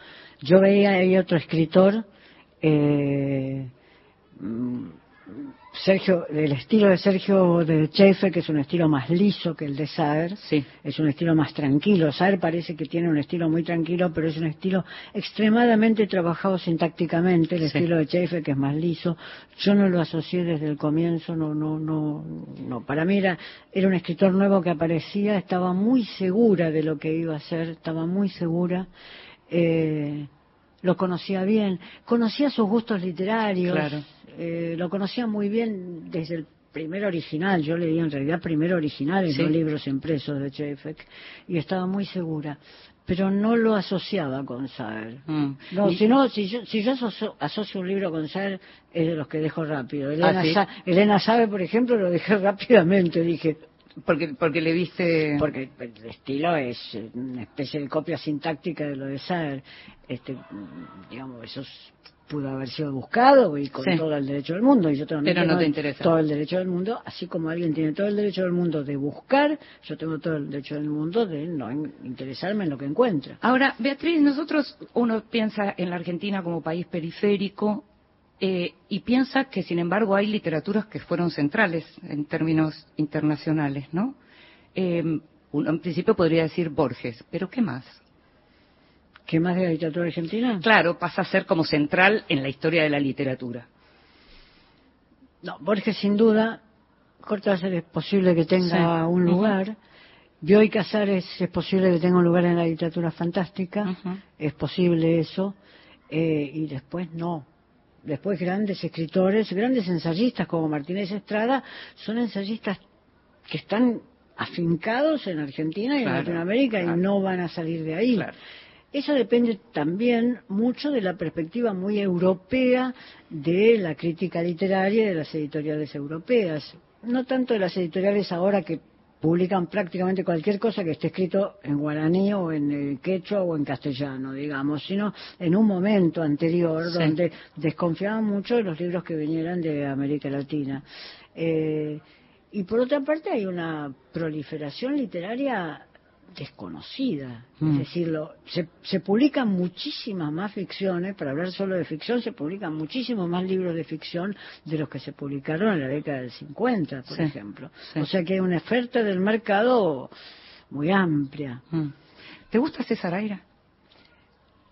B: Yo veía ahí otro escritor, eh, Sergio, del estilo de Sergio de Schaeffer, que es un estilo más liso que el de Saer.
A: Sí.
B: Es un estilo más tranquilo. Saer parece que tiene un estilo muy tranquilo, pero es un estilo extremadamente trabajado sintácticamente, el
A: Sí.
B: estilo de Schaeffer, que es más liso. Yo no lo asocié desde el comienzo, no, no, no, no. Para mí era, era un escritor nuevo que aparecía, estaba muy segura de lo que iba a hacer, estaba muy segura. Eh, lo conocía bien, conocía sus gustos literarios,
A: Claro.
B: eh, lo conocía muy bien desde el primer original, yo leí en realidad primer original en
A: Sí.
B: los libros impresos de Chefek y estaba muy segura, pero no lo asociaba con Saer.
A: Mm.
B: No, si no, si yo, si yo asocio, asocio un libro con Saer, es de los que dejo rápido. Elena,
A: ¿sí?
B: Sa- Elena sabe, por ejemplo, lo dejé [LAUGHS] rápidamente, dije,
A: porque, porque le viste...
B: porque el estilo es una especie de copia sintáctica de lo de Saer. Este, digamos, esos pudo haber sido buscado y con
A: Sí.
B: todo el derecho del mundo. Y yo también
A: Pero no te interesa.
B: todo el derecho del mundo, así como alguien tiene todo el derecho del mundo de buscar, yo tengo todo el derecho del mundo de no in- interesarme en lo que encuentra.
A: Ahora, Beatriz, nosotros, uno piensa en la Argentina como país periférico eh, y piensa que, sin embargo, hay literaturas que fueron centrales en términos internacionales, ¿no? Eh, uno en principio podría decir Borges, pero ¿qué más?
B: ¿Qué más de la literatura argentina?
A: Claro, pasa a ser como central en la historia de la literatura.
B: No, Borges sin duda, Cortázar es posible que tenga
A: Sí.
B: un lugar, Bioy Casares es posible que tenga un lugar en la literatura fantástica, es posible eso, eh, y después no. Después grandes escritores, grandes ensayistas como Martínez Estrada, son ensayistas que están afincados en Argentina y
A: Claro,
B: en Latinoamérica
A: claro.
B: y no van a salir de ahí.
A: Claro.
B: Eso depende también mucho de la perspectiva muy europea de la crítica literaria y de las editoriales europeas. No tanto de las editoriales ahora que publican prácticamente cualquier cosa que esté escrito en guaraní o en eh, quechua o en castellano, digamos, sino en un momento anterior
A: Sí.
B: donde desconfiaban mucho de los libros que vinieran de América Latina. Eh, y por otra parte hay una proliferación literaria desconocida.
A: Mm.
B: Es decir, lo- se, se publican muchísimas más ficciones, para hablar solo de ficción, se publican muchísimos más libros de ficción de los que se publicaron en la década del 50, por
A: Sí,
B: ejemplo.
A: sí.
B: O sea que hay una oferta del mercado muy amplia.
A: Mm. ¿Te gusta César Aira?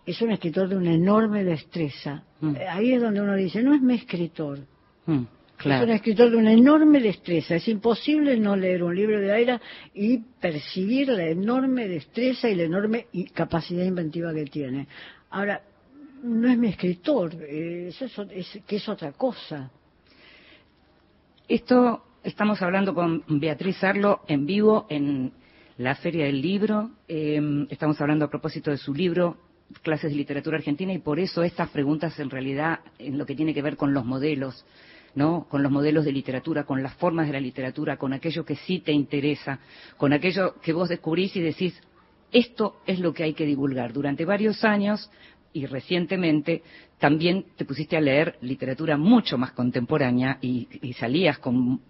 B: Es un escritor de una enorme destreza.
A: Mm.
B: Ahí es donde uno dice, no es mi escritor, Es un escritor de una enorme destreza. Es imposible no leer un libro de Aira y percibir la enorme destreza y la enorme capacidad inventiva que tiene. Ahora, no es mi escritor, eso es, o- es- que es otra cosa.
A: Esto estamos hablando con Beatriz Arlo en vivo en la Feria del Libro. Eh, estamos hablando a propósito de su libro, Clases de Literatura Argentina, y por eso estas preguntas en realidad en lo que tiene que ver con los modelos, ¿no? Con los modelos de literatura, con las formas de la literatura, con aquello que sí te interesa, con aquello que vos descubrís y decís, esto es lo que hay que divulgar. Durante varios años y recientemente también te pusiste a leer literatura mucho más contemporánea y, salías con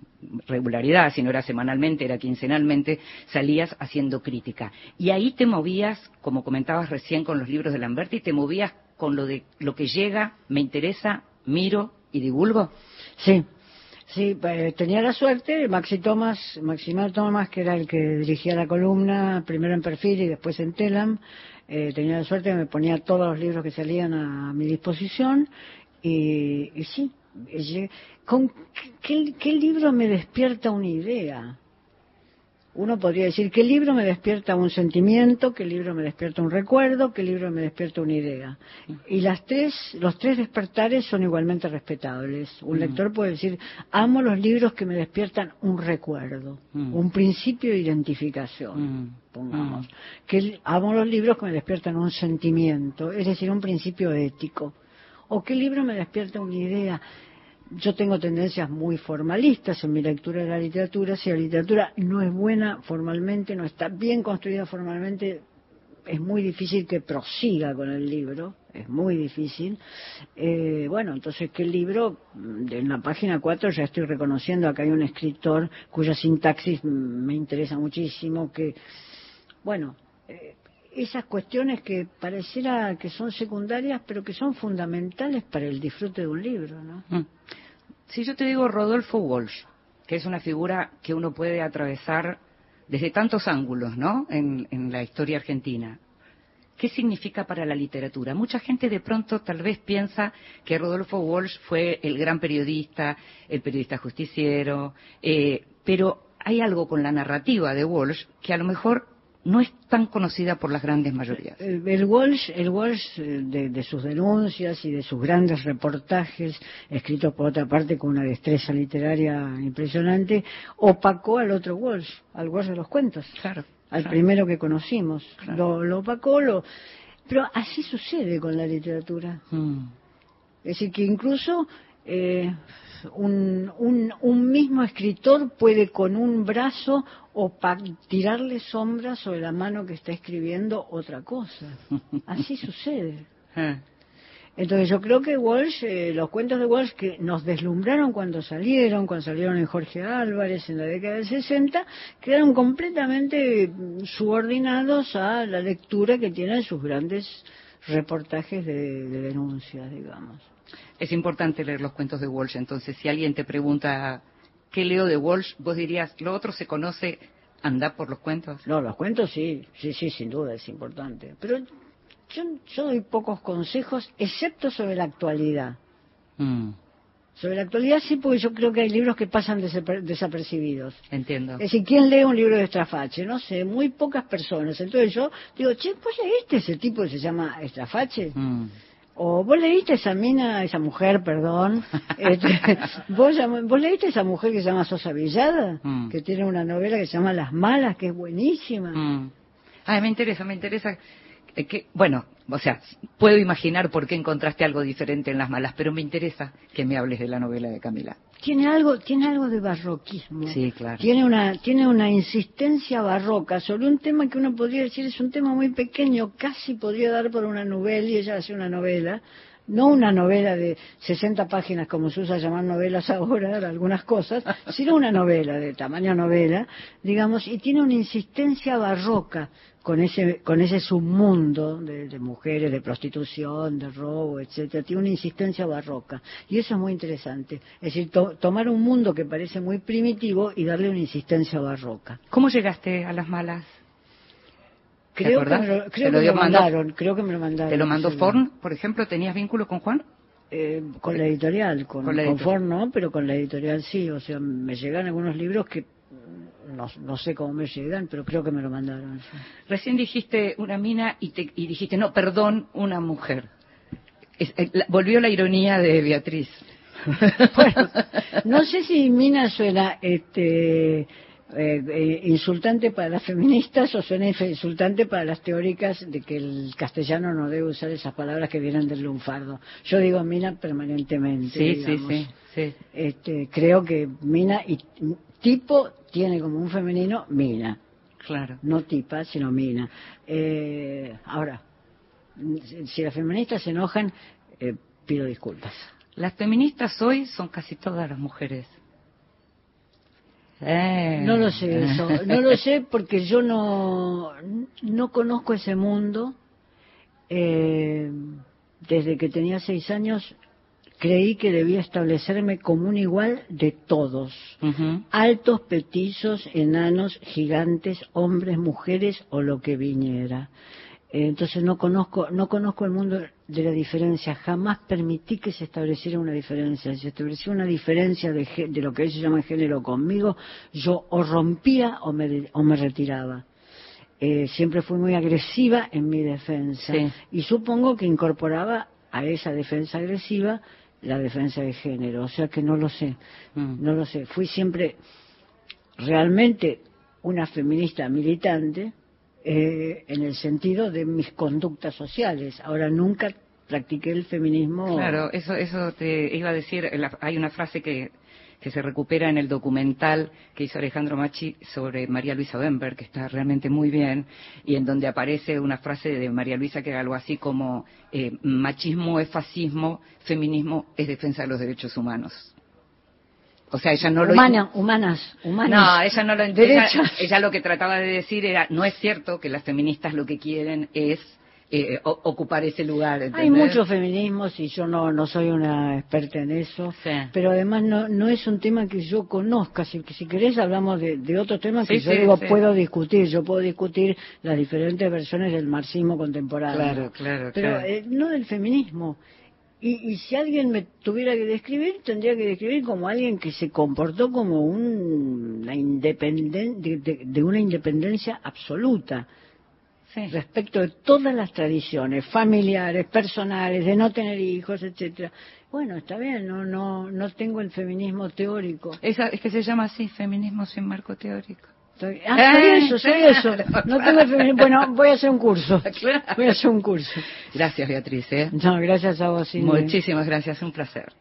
A: regularidad, si no era semanalmente, era quincenalmente, salías haciendo crítica. Y ahí te movías, como comentabas recién con los libros de Lamberti, te movías con lo de lo que llega, me interesa, miro y divulgo.
B: Sí, sí, eh, tenía la suerte, Maxi Thomas, Maximiliano Thomas, que era el que dirigía la columna, primero en Perfil y después en Telam, eh, tenía la suerte que me ponía todos los libros que salían a mi disposición y, y sí, eh, ¿con qué libro me despierta una idea? Uno podría decir, ¿qué libro me despierta un sentimiento? ¿Qué libro me despierta un recuerdo? ¿Qué libro me despierta una idea? Y las tres, los tres despertares son igualmente respetables. Un lector puede decir, amo los libros que me despiertan un recuerdo,
A: Mm.
B: un principio de identificación,
A: Mm.
B: pongamos. Que amo los libros que me despiertan un sentimiento, es decir, un principio ético. O qué libro me despierta una idea. Yo tengo tendencias muy formalistas en mi lectura de la literatura. Si la literatura no es buena formalmente, no está bien construida formalmente, es muy difícil que prosiga con el libro, es muy difícil. Eh, bueno, entonces que el libro, en la página 4 ya estoy reconociendo, acá hay un escritor cuya sintaxis me interesa muchísimo, que, bueno, eh, esas cuestiones que pareciera que son secundarias, pero que son fundamentales para el disfrute de un libro, ¿no?
A: Mm. Si yo te digo Rodolfo Walsh, que es una figura que uno puede atravesar desde tantos ángulos, ¿no? En, en la historia argentina. ¿Qué significa para la literatura? Mucha gente de pronto tal vez piensa que Rodolfo Walsh fue el gran periodista, el periodista justiciero, eh, pero hay algo con la narrativa de Walsh que a lo mejor no es tan conocida por las grandes mayorías.
B: El, el Walsh, el Walsh eh, de, de sus denuncias y de sus grandes reportajes, escritos por otra parte con una destreza literaria impresionante, opacó al otro Walsh, al Walsh de los cuentos,
A: Claro.
B: al
A: claro.
B: primero que conocimos.
A: Claro.
B: Lo, lo opacó, lo... pero así sucede con la literatura.
A: Mm.
B: Es decir, que incluso eh, un, un, un mismo escritor puede con un brazo opa- tirarle sombras sobre la mano que está escribiendo otra cosa. Así [LAUGHS] sucede.
A: Ah.
B: Entonces yo creo que Walsh, eh, los cuentos de Walsh que nos deslumbraron cuando salieron, cuando salieron en Jorge Álvarez en la década del 60, quedaron completamente mm, subordinados a la lectura que tienen sus grandes reportajes de, de denuncias, digamos.
A: Es importante leer los cuentos de Walsh, entonces si alguien te pregunta qué leo de Walsh, vos dirías, lo otro se conoce, anda por los cuentos.
B: No, los cuentos sí, sí, sí, sin duda es importante. Pero yo, yo doy pocos consejos, excepto sobre la actualidad.
A: Mm,
B: Sobre la actualidad sí, porque yo creo que hay libros que pasan desaper- desapercibidos.
A: entiendo.
B: Es decir, ¿quién lee un libro de Estrafache? No sé, muy pocas personas. Entonces yo digo, che, ¿vos leíste ese tipo que se llama Estrafache?
A: Mm.
B: O vos leíste esa mina, esa mujer, perdón, [LAUGHS] este, ¿vos, vos leíste esa mujer que se llama Sosa Villada,
A: Mm.
B: que tiene una novela que se llama Las Malas, que es buenísima.
A: Mm. Ay, me interesa, me interesa. eh, que, bueno, o sea, puedo imaginar por qué encontraste algo diferente en las malas, pero me interesa que me hables de la novela de Camila.
B: Tiene algo, tiene algo de barroquismo.
A: Sí, claro.
B: Tiene una, tiene una insistencia barroca sobre un tema que uno podría decir es un tema muy pequeño, casi podría dar por una novela, y ella hace una novela, no una novela de 60 páginas como se usa llamar novelas [LAUGHS] ahora, algunas cosas, sino una novela de tamaño novela, digamos, y tiene una insistencia barroca con ese, con ese submundo de, de mujeres, de prostitución, de robo, etcétera, tiene una insistencia barroca. Y eso es muy interesante. Es decir, to- tomar un mundo que parece muy primitivo y darle una insistencia barroca.
A: ¿Cómo llegaste a las malas? ¿Te
B: Creo que me lo,
A: ¿Te
B: creo que me
A: mandó-
B: mandaron, creo que me lo mandaron.
A: ¿Te lo mandó
B: sí.
A: Forn, por ejemplo? ¿Tenías vínculo con Juan?
B: Eh, con la editorial, con,
A: Con la
B: con
A: editorial.
B: Ford no, pero con la editorial sí. O sea, me llegan algunos libros que no, no sé cómo me llegan, pero creo que me lo mandaron. sí.
A: Recién dijiste una mina y, te, y dijiste, no, perdón, una mujer. Es- eh, la- volvió la ironía de Beatriz.
B: Bueno, no sé si Mina suena este eh, eh, insultante para las [LAUGHS] feministas o suena insultante para las teóricas de que el castellano no debe usar esas palabras que vienen del lunfardo. Yo digo Mina permanentemente.
A: Sí, sí,
B: digamos.
A: sí, sí.
B: Este, creo que Mina y tipo tiene como un femenino Mina,
A: Claro.
B: no tipa, sino Mina. Eh, ahora, si- si las feministas se enojan, eh, pido disculpas.
A: Las feministas hoy son casi todas las mujeres. Eh.
B: No lo sé eso, no lo sé porque yo no, no conozco ese mundo. Eh, desde que tenía seis años creí que debía establecerme como un igual de todos. Altos, petizos, enanos, gigantes, hombres, mujeres o lo que viniera. Eh, Entonces no conozco, no conozco el mundo de la diferencia. Jamás permití que se estableciera una diferencia. Si se establecía una diferencia de, de lo que ellos llaman género conmigo, yo o rompía o me, o me retiraba. Eh, siempre fui muy agresiva en mi defensa.
A: Sí.
B: Y supongo que incorporaba a esa defensa agresiva la defensa de género. O sea que no lo sé.
A: Mm.
B: No lo sé. Fui siempre realmente una feminista militante eh, en el sentido de mis conductas sociales. Ahora nunca practiqué el feminismo.
A: Claro, eso, eso te iba a decir. la- hay una frase que, se recupera en el documental que hizo Alejandro Machi sobre María Luisa Bember, que está realmente muy bien, y en donde aparece una frase de María Luisa que era algo así como eh, machismo es fascismo, feminismo es defensa de los derechos humanos. O sea, ella no lo
B: Humana- humanas, humanas.
A: No, ella no lo ella, ella lo que trataba de decir era, no es cierto que las feministas lo que quieren es eh, o- ocupar ese lugar.
B: Hay muchos feminismos y yo no, no soy una experta en eso,
A: Sí.
B: pero además no, no es un tema que yo conozca. Si, si querés hablamos de, de otro tema que
A: Sí,
B: yo digo puedo discutir. Yo puedo discutir las diferentes versiones del marxismo contemporáneo.
A: Claro, claro,
B: Pero
A: claro.
B: eh, no del feminismo. Y, y si alguien me tuviera que describir, tendría que describir como alguien que se comportó como un, una independen- de, de- de una independencia absoluta
A: Sí.
B: respecto de todas las tradiciones familiares, personales, de no tener hijos, etcétera. Bueno, está bien, no no no tengo el feminismo teórico.
A: Esa, es que se llama así, feminismo sin marco teórico.
B: Estoy- ah, soy eso, soy eso. No tengo [LAUGHS] feminismo. Bueno, voy a hacer un curso. Voy a hacer un curso.
A: Gracias, Beatriz. ¿eh?
B: No, gracias a vos.
A: Muchísimas gracias, un placer.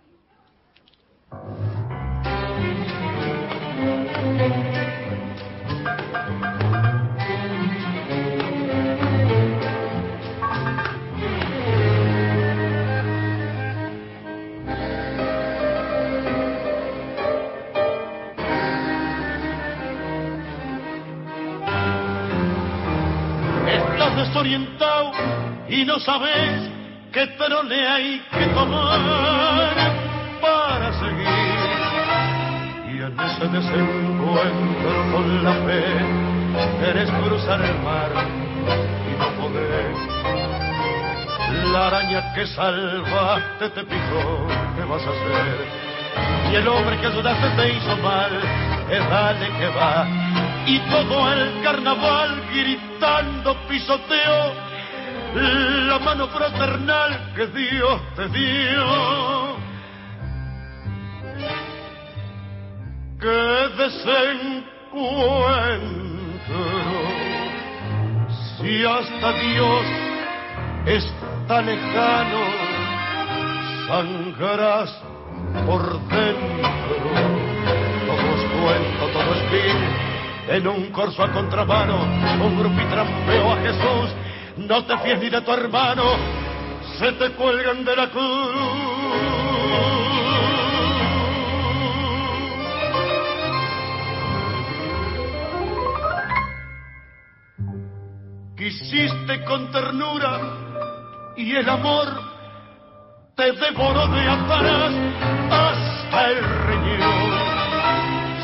E: Y no sabes qué trole hay que tomar para seguir. Y en ese desencuentro con la fe, quieres cruzar el mar y no poder. La araña que salvaste te picó, ¿qué vas a hacer? Y el hombre que ayudaste te hizo mal, es dale que va. Y todo el carnaval gritando pisoteo la mano fraternal que Dios te dio. Que desencuentro, si hasta Dios está lejano, sangrarás por dentro. Todo es cuento, todo es. En un corso a contramano, un trampeo a Jesús. No te fíes ni de tu hermano, se te cuelgan de la cruz. Quisiste con ternura y el amor te devoró de atrás hasta el.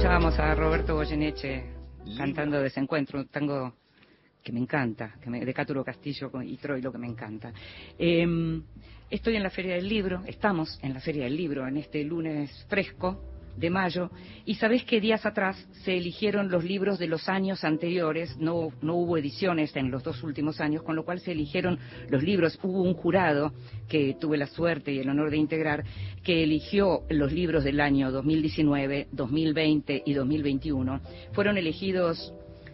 A: Escuchábamos a Roberto Goyeneche cantando Desencuentro, un tango que me encanta, que me, de Cáturo Castillo y Troilo que me encanta. Eh, estoy en la Feria del Libro, estamos en la Feria del Libro en este lunes fresco de mayo y sabés que días atrás se eligieron los libros de los años anteriores, no, no hubo ediciones en los dos últimos años, con lo cual se eligieron los libros, hubo un jurado que tuve la suerte y el honor de integrar, que eligió los libros del año 2019, 2020 y 2021. Fueron elegidos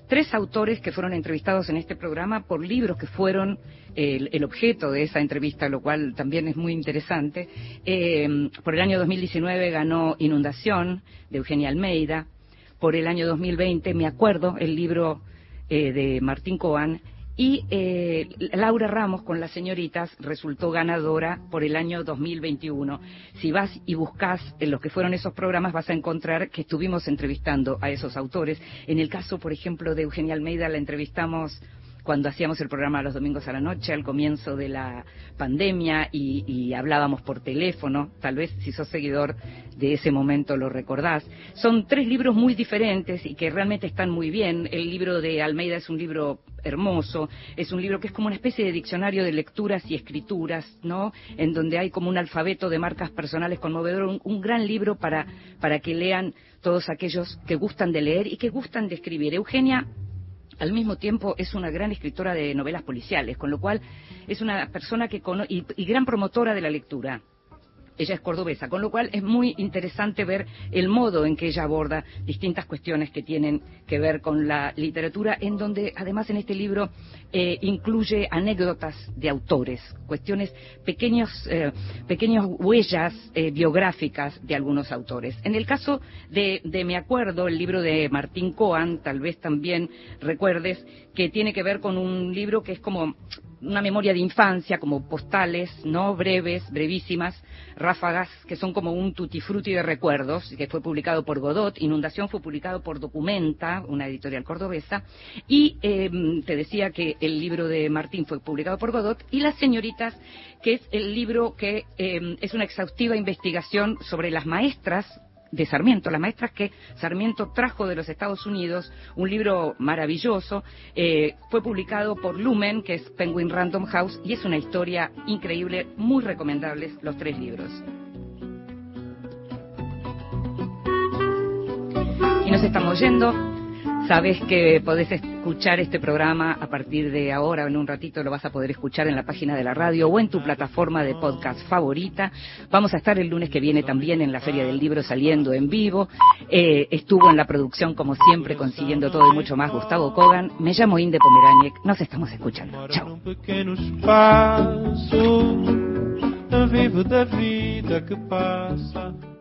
A: tres autores que fueron entrevistados en este programa por libros que fueron el, el objeto de esa entrevista, lo cual también es muy interesante. Eh, por el año 2019 ganó Inundación de Eugenia Almeida. Por el año 2020, me acuerdo, el libro eh, de Martín Coan. Y eh, Laura Ramos con las señoritas resultó ganadora por el año 2021. Si vas y buscas en los que fueron esos programas vas a encontrar que estuvimos entrevistando a esos autores. En el caso, por ejemplo, de Eugenia Almeida la entrevistamos cuando hacíamos el programa los domingos a la noche, al comienzo de la pandemia, y, y, hablábamos por teléfono, tal vez si sos seguidor de ese momento lo recordás. Son tres libros muy diferentes y que realmente están muy bien. El libro de Almeida es un libro hermoso, es un libro que es como una especie de diccionario de lecturas y escrituras, ¿no? En donde hay como un alfabeto de marcas personales conmovedor, un, un gran libro para, para que lean todos aquellos que gustan de leer y que gustan de escribir. Eugenia al mismo tiempo es una gran escritora de novelas policiales, con lo cual es una persona que cono y, y gran promotora de la lectura. Ella es cordobesa, con lo cual es muy interesante ver el modo en que ella aborda distintas cuestiones que tienen que ver con la literatura, en donde además en este libro eh, incluye anécdotas de autores, cuestiones, pequeños, eh, pequeñas huellas eh, biográficas de algunos autores. En el caso de, de Me Acuerdo, el libro de Martín Coan, tal vez también recuerdes, que tiene que ver con un libro que es como una memoria de infancia, como postales, no breves, brevísimas, ráfagas, que son como un tutti frutti de recuerdos, que fue publicado por Godot. Inundación fue publicado por Documenta, una editorial cordobesa. Y eh, te decía que el libro de Martín fue publicado por Godot. Y Las Señoritas, que es el libro que eh, es una exhaustiva investigación sobre las maestras de Sarmiento, las maestras que Sarmiento trajo de los Estados Unidos, un libro maravilloso, eh, fue publicado por Lumen, que es Penguin Random House, y es una historia increíble, muy recomendables los tres libros. Y nos estamos yendo. Sabes que podés escuchar este programa a partir de ahora, en un ratito lo vas a poder escuchar en la página de la radio o en tu plataforma de podcast favorita. Vamos a estar el lunes que viene también en la Feria del Libro saliendo en vivo. Eh, estuvo en la producción, como siempre, consiguiendo todo y mucho más Gustavo Kogan. Me llamo Inde Pomeraniec. Nos estamos escuchando. Chao.
F: vivo da vida que passa.